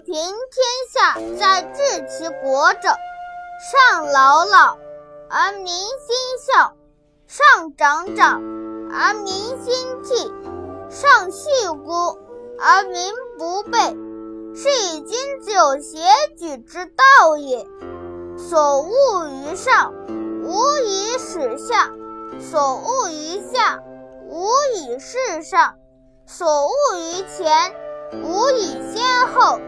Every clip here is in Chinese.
平天下，在治其国者，上老老而民心孝，上长长而民心悌，上恤孤而民不备。是以君子有协举之道也。所恶于上，无以始下；所恶于下，无以事上；所恶于前，无以先后；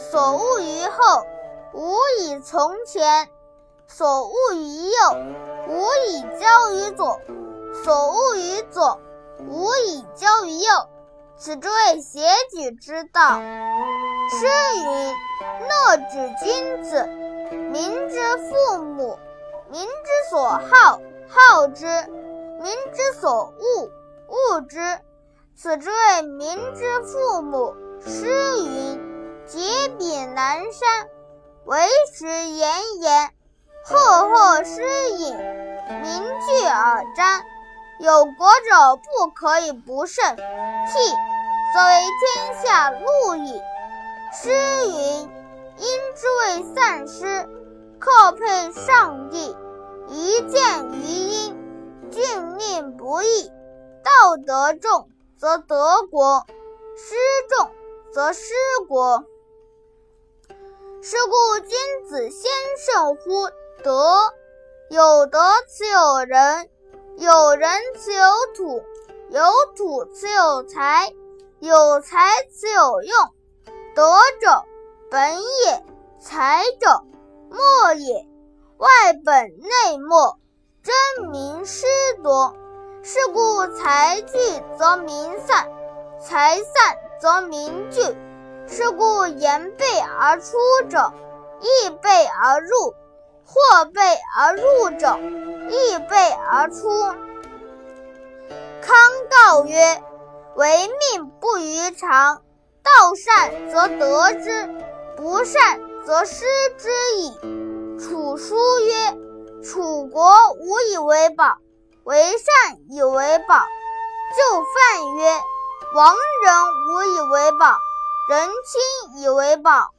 所恶于后，无以从前；所恶于右，无以交于左；所恶于左，无以交于右。此之谓协举之道。诗云：“诺之君子，民之父母；民之所好，好之；民之所恶，恶之。”此之谓民之父母。诗云：“洁彼南山，为时炎炎，赫赫诗隐，名聚而瞻。有国者不可以不慎，悌，则为天下路矣。”诗云：“因之谓散失，克配上帝。一见于阴，峻令不义。道德重则得国，失重则失国。是故君子先胜乎德。有德此有人，有人此有土，有土此有财，有财此有用。”德者本也，才者末也。外本内末，真名失夺。是故财聚则民散，财散则民聚。是故言备而出者，亦备而入；或备而入者，亦备而出。康告曰：“唯命不于常。”道善则得之，不善则失之矣。楚书曰：“楚国无以为宝，为善以为宝。”就范曰：“亡人无以为宝，人亲以为宝。”